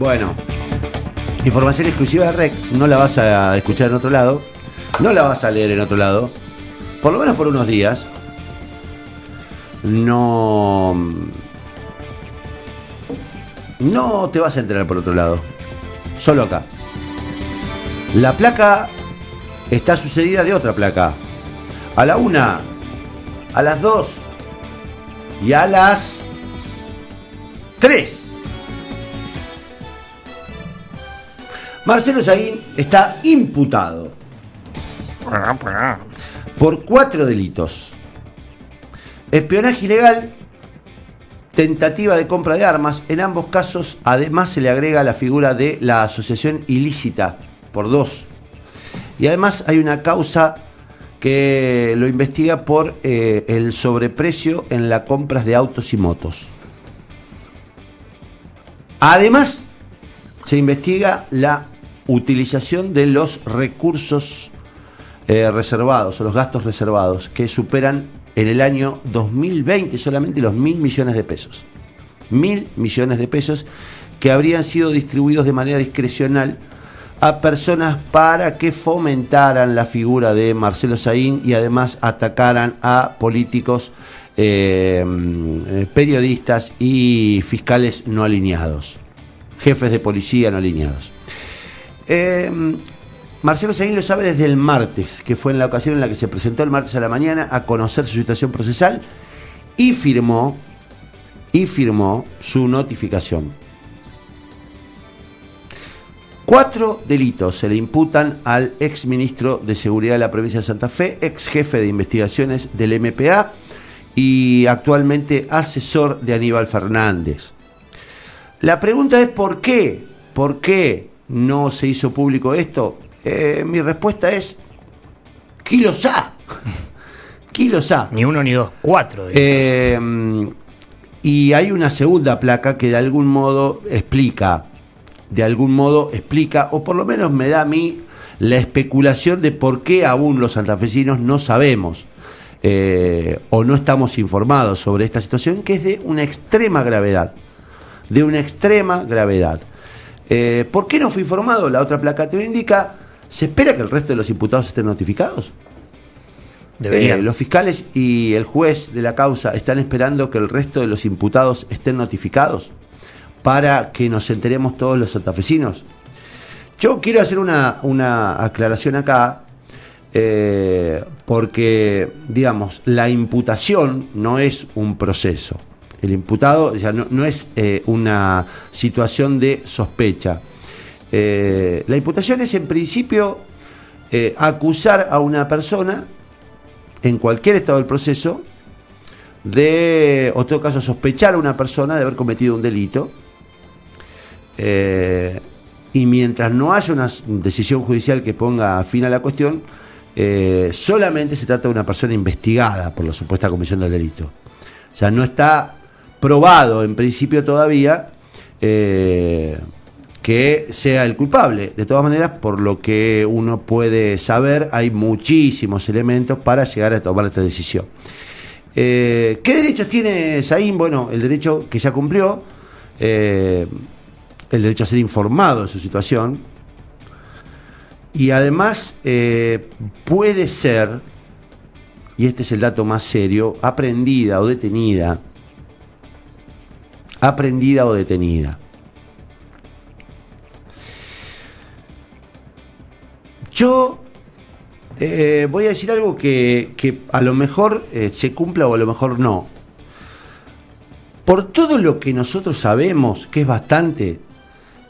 Bueno, información exclusiva de REC, no la vas a escuchar en otro lado, no la vas a leer en otro lado, por lo menos por unos días. No. No te vas a enterar por otro lado, solo acá. La placa está sucedida de otra placa. A la una, a las dos y a las tres. Marcelo Saguín está imputado por cuatro delitos. Espionaje ilegal, tentativa de compra de armas. En ambos casos, además, se le agrega la figura de la asociación ilícita por dos. Y además hay una causa que lo investiga por eh, el sobreprecio en las compras de autos y motos. Además, se investiga la utilización de los recursos eh, reservados o los gastos reservados que superan en el año 2020 solamente los mil millones de pesos. Mil millones de pesos que habrían sido distribuidos de manera discrecional a personas para que fomentaran la figura de Marcelo Saín y además atacaran a políticos, eh, periodistas y fiscales no alineados, jefes de policía no alineados. Eh, Marcelo Saín lo sabe desde el martes, que fue en la ocasión en la que se presentó el martes a la mañana a conocer su situación procesal y firmó, y firmó su notificación. Cuatro delitos se le imputan al ex ministro de Seguridad de la provincia de Santa Fe, ex jefe de investigaciones del MPA y actualmente asesor de Aníbal Fernández. La pregunta es ¿por qué? ¿Por qué no se hizo público esto? Eh, mi respuesta es kilos A. kilos A. Ni uno ni dos, cuatro. Eh, y hay una segunda placa que de algún modo explica de algún modo explica, o por lo menos me da a mí la especulación de por qué aún los santafesinos no sabemos eh, o no estamos informados sobre esta situación, que es de una extrema gravedad. De una extrema gravedad. Eh, ¿Por qué no fue informado? La otra placa te lo indica. ¿Se espera que el resto de los imputados estén notificados? Eh, los fiscales y el juez de la causa están esperando que el resto de los imputados estén notificados para que nos enteremos todos los santafesinos. Yo quiero hacer una, aclaración acá, eh, porque, digamos, la imputación no es un proceso. El imputado ya no, es eh, una situación de sospecha. Eh, la imputación es, en principio, acusar a una persona, en cualquier estado del proceso, de, o en todo caso, sospechar a una persona de haber cometido un delito eh, y mientras no haya una decisión judicial que ponga fin a la cuestión, eh, solamente se trata de una persona investigada por la supuesta comisión del delito. O sea, no está probado en principio todavía eh, que sea el culpable. De todas maneras, por lo que uno puede saber, hay muchísimos elementos para llegar a tomar esta decisión. ¿Qué derechos tiene Saín? Bueno, el derecho que ya cumplió el derecho a ser informado de su situación. Y además eh, puede ser, y este es el dato más serio, aprendida o detenida. Aprendida o detenida. Yo eh, voy a decir algo que, a lo mejor eh, se cumpla o a lo mejor no. Por todo lo que nosotros sabemos, que es bastante,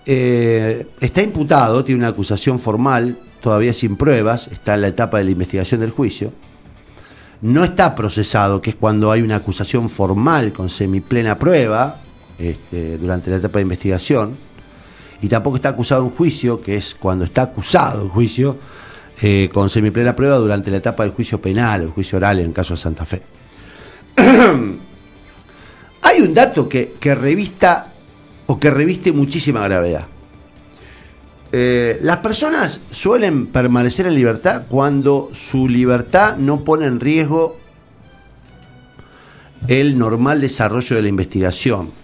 eh, está imputado, tiene una acusación formal, todavía sin pruebas, está en la etapa de la investigación del juicio. No está procesado, que es cuando hay una acusación formal con semiplena prueba este, durante la etapa de investigación. Y tampoco está acusado en juicio, que es cuando está acusado en juicio eh, con semiplena prueba durante la etapa del juicio penal, el juicio oral en el caso de Santa Fe. hay un dato que, revista o que reviste muchísima gravedad. Eh, las personas suelen permanecer en libertad cuando su libertad no pone en riesgo el normal desarrollo de la investigación.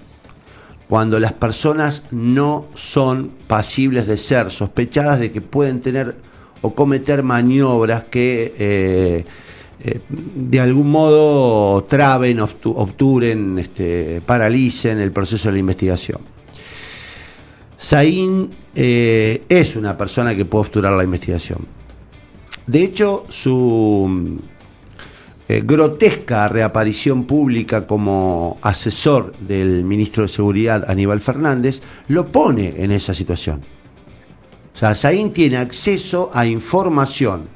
Cuando las personas no son pasibles de ser sospechadas de que pueden tener o cometer maniobras que eh, eh, de algún modo traben, obturen, este, paralicen el proceso de la investigación. Saín eh, es una persona que puede obturar la investigación. De hecho, su eh, grotesca reaparición pública como asesor del ministro de Seguridad Aníbal Fernández lo pone en esa situación. O sea, Saín tiene acceso a información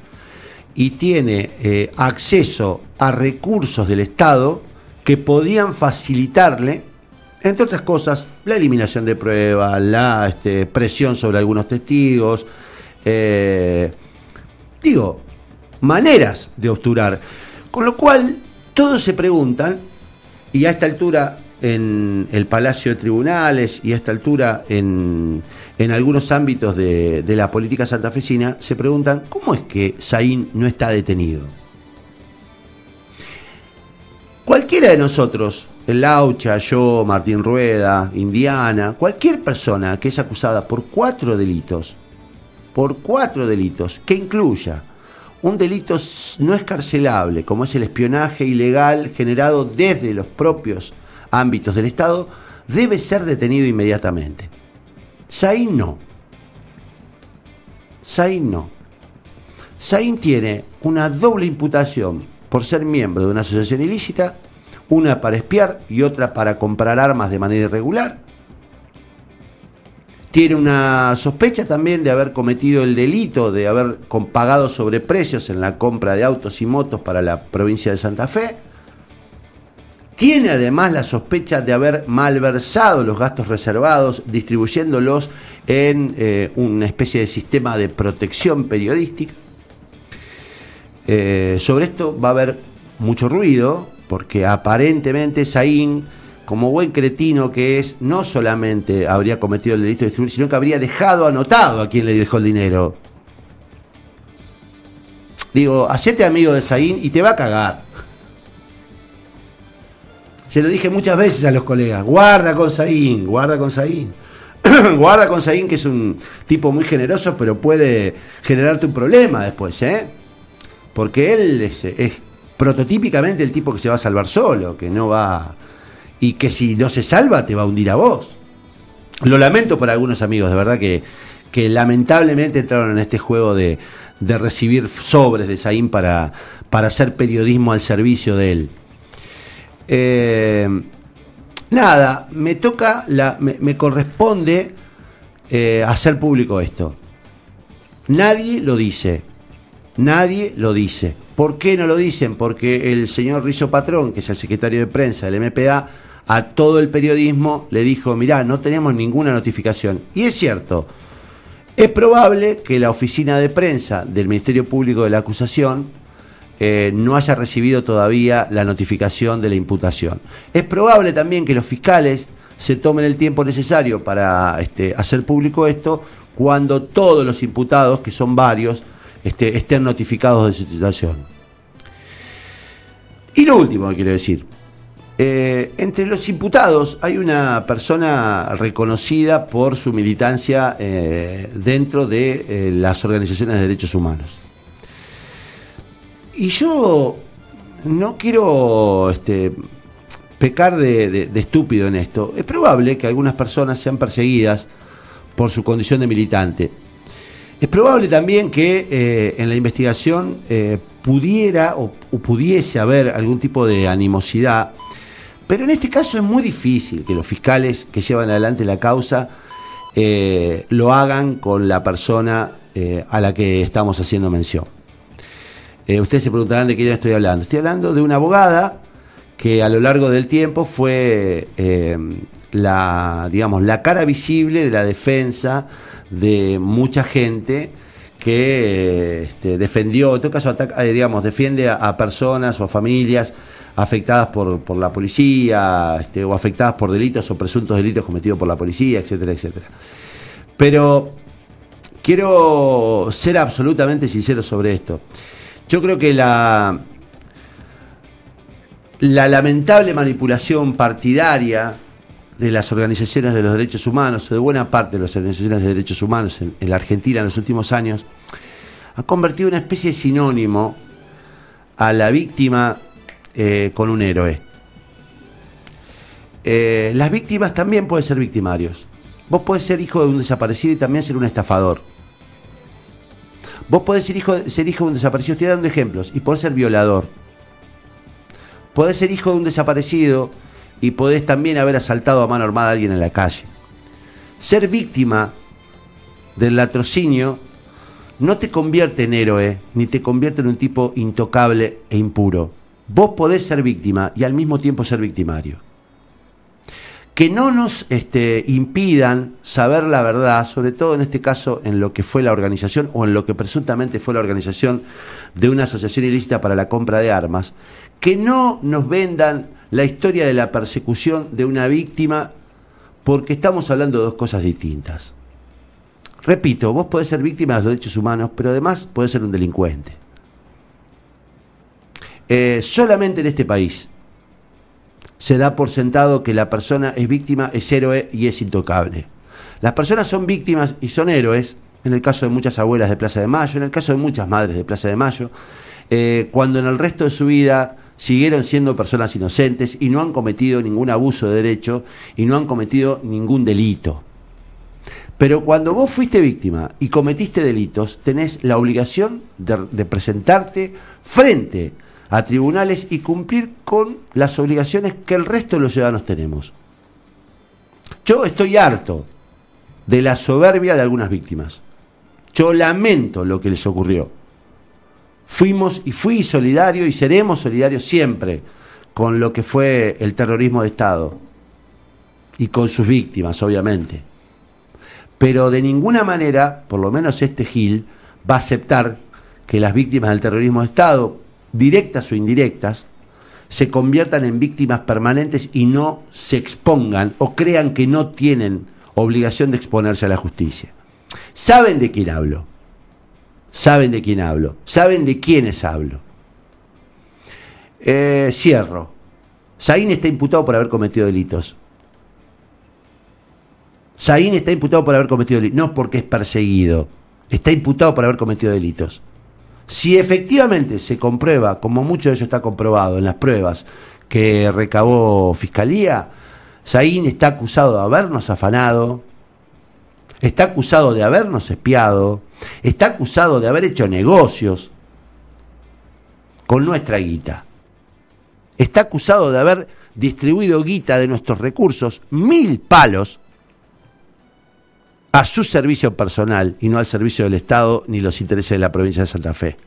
y tiene eh, acceso a recursos del Estado que podían facilitarle, entre otras cosas, la eliminación de pruebas, la este, presión sobre algunos testigos, eh, digo, maneras de obturar. Con lo cual, todos se preguntan, y a esta altura en el Palacio de Tribunales y a esta altura en, algunos ámbitos de, la política santafesina, se preguntan, ¿cómo es que Saín no está detenido? Cualquiera de nosotros, el Laucha, yo, Martín Rueda, Indiana, cualquier persona que es acusada por cuatro delitos, por cuatro delitos, que incluya un delito no escarcelable, como es el espionaje ilegal generado desde los propios ámbitos del Estado, debe ser detenido inmediatamente. Saín no. Saín no. Saín tiene una doble imputación por ser miembro de una asociación ilícita, una para espiar y otra para comprar armas de manera irregular tiene una sospecha también de haber cometido el delito de haber pagado sobreprecios en la compra de autos y motos para la provincia de Santa Fe. Tiene además la sospecha de haber malversado los gastos reservados, distribuyéndolos en eh, una especie de sistema de protección periodística. Eh, sobre esto va a haber mucho ruido, porque aparentemente Saín como buen cretino que es, no solamente habría cometido el delito de distribuir, sino que habría dejado anotado a quien le dejó el dinero. Digo, hacete amigo de Saín y te va a cagar. Se lo dije muchas veces a los colegas, guarda con Saín, guarda con Saín. guarda con Saín, que es un tipo muy generoso, pero puede generarte un problema después, ¿eh? Porque él es, es prototípicamente el tipo que se va a salvar solo, que no va y que si no se salva te va a hundir a vos. Lo lamento por algunos amigos, de verdad que, que lamentablemente entraron en este juego de, de recibir sobres de Saín para, para hacer periodismo al servicio de él. Eh, nada, me toca, la, me, corresponde eh, hacer público esto. Nadie lo dice, nadie lo dice. ¿Por qué no lo dicen? Porque el señor Rizo Patrón, que es el secretario de prensa del MPA, a todo el periodismo le dijo, mirá, no tenemos ninguna notificación. Y es cierto, es probable que la oficina de prensa del Ministerio Público de la Acusación eh, no haya recibido todavía la notificación de la imputación. Es probable también que los fiscales se tomen el tiempo necesario para este, hacer público esto cuando todos los imputados, que son varios, este, estén notificados de su situación. Y lo último que quiero decir, eh, entre los imputados hay una persona reconocida por su militancia eh, dentro de eh, las organizaciones de derechos humanos. Y yo no quiero este, pecar de, estúpido en esto. Es probable que algunas personas sean perseguidas por su condición de militante. Es probable también que en la investigación pudiera o, pudiese haber algún tipo de animosidad pero en este caso es muy difícil que los fiscales que llevan adelante la causa eh, lo hagan con la persona eh, a la que estamos haciendo mención. Eh, ustedes se preguntarán de quién estoy hablando. Estoy hablando de una abogada que a lo largo del tiempo fue la, digamos, la cara visible de la defensa de mucha gente que este, defendió, en todo caso, digamos, defiende a personas o a familias afectadas por, la policía este, o afectadas por delitos o presuntos delitos cometidos por la policía, etcétera, etcétera. Pero quiero ser absolutamente sincero sobre esto. Yo creo que la, la lamentable manipulación partidaria de las organizaciones de los derechos humanos, o de buena parte de las organizaciones de derechos humanos en, la Argentina en los últimos años, ha convertido una especie de sinónimo a la víctima eh, con un héroe. Eh, las víctimas también pueden ser victimarios. Vos podés ser hijo de un desaparecido y también ser un estafador. Vos podés ser hijo, ser hijo de un desaparecido, estoy dando ejemplos, y podés ser violador. Podés ser hijo de un desaparecido y podés también haber asaltado a mano armada a alguien en la calle. Ser víctima del latrocinio no te convierte en héroe, ni te convierte en un tipo intocable e impuro. Vos podés ser víctima y al mismo tiempo ser victimario. Que no nos este, impidan saber la verdad, sobre todo en este caso en lo que fue la organización o en lo que presuntamente fue la organización de una asociación ilícita para la compra de armas, que no nos vendan la historia de la persecución de una víctima porque estamos hablando de dos cosas distintas. Repito, vos podés ser víctima de los derechos humanos, pero además podés ser un delincuente. Eh, solamente en este país se da por sentado que la persona es víctima, es héroe y es intocable. Las personas son víctimas y son héroes, en el caso de muchas abuelas de Plaza de Mayo, en el caso de muchas madres de Plaza de Mayo, eh, cuando en el resto de su vida siguieron siendo personas inocentes y no han cometido ningún abuso de derecho y no han cometido ningún delito. Pero cuando vos fuiste víctima y cometiste delitos, tenés la obligación de, presentarte frente a tribunales y cumplir con las obligaciones que el resto de los ciudadanos tenemos. Yo estoy harto de la soberbia de algunas víctimas. Yo lamento lo que les ocurrió fuimos y fui solidario y seremos solidarios siempre con lo que fue el terrorismo de Estado y con sus víctimas, obviamente. Pero de ninguna manera, por lo menos este Gil, va a aceptar que las víctimas del terrorismo de Estado, directas o indirectas, se conviertan en víctimas permanentes y no se expongan o crean que no tienen obligación de exponerse a la justicia. ¿Saben de quién hablo? Saben de quién hablo, saben de quiénes hablo. Eh, cierro. Saín está imputado por haber cometido delitos. Saín está imputado por haber cometido delitos, no porque es perseguido, está imputado por haber cometido delitos. Si efectivamente se comprueba, como mucho de ello está comprobado en las pruebas que recabó Fiscalía, Saín está acusado de habernos afanado, está acusado de habernos espiado, está acusado de haber hecho negocios con nuestra guita. Está acusado de haber distribuido guita de nuestros recursos, mil palos, a su servicio personal y no al servicio del Estado ni los intereses de la provincia de Santa Fe.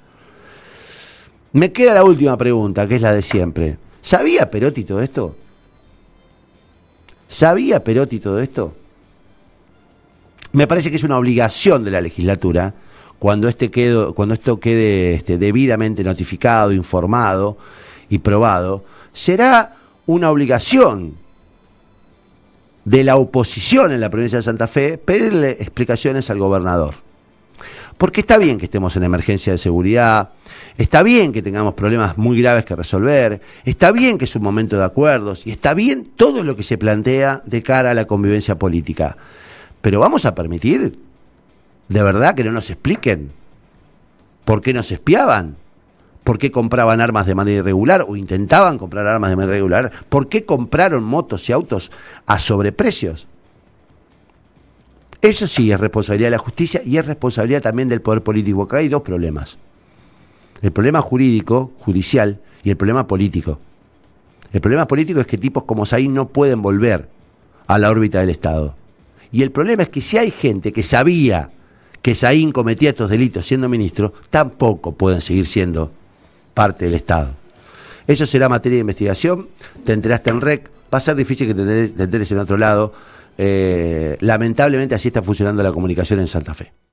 Me queda la última pregunta, que es la de siempre. ¿Sabía Perotti todo esto? ¿Sabía Perotti todo esto? Me parece que es una obligación de la legislatura, cuando, este cuando esto quede este, debidamente notificado, informado y probado, será una obligación de la oposición en la provincia de Santa Fe pedirle explicaciones al gobernador. Porque está bien que estemos en emergencia de seguridad, está bien que tengamos problemas muy graves que resolver, está bien que es un momento de acuerdos y está bien todo lo que se plantea de cara a la convivencia política. Pero vamos a permitir, de verdad, que no nos expliquen por qué nos espiaban, por qué compraban armas de manera irregular o intentaban comprar armas de manera irregular, por qué compraron motos y autos a sobreprecios. Eso sí es responsabilidad de la justicia y es responsabilidad también del poder político. Acá hay dos problemas. El problema jurídico, judicial, y el problema político. El problema político es que tipos como Saín no pueden volver a la órbita del Estado. Y el problema es que si hay gente que sabía que Saín cometía estos delitos siendo ministro, tampoco pueden seguir siendo parte del Estado. Eso será materia de investigación, te enteraste en REC, va a ser difícil que te enteres, en otro lado. Eh, lamentablemente así está funcionando la comunicación en Santa Fe.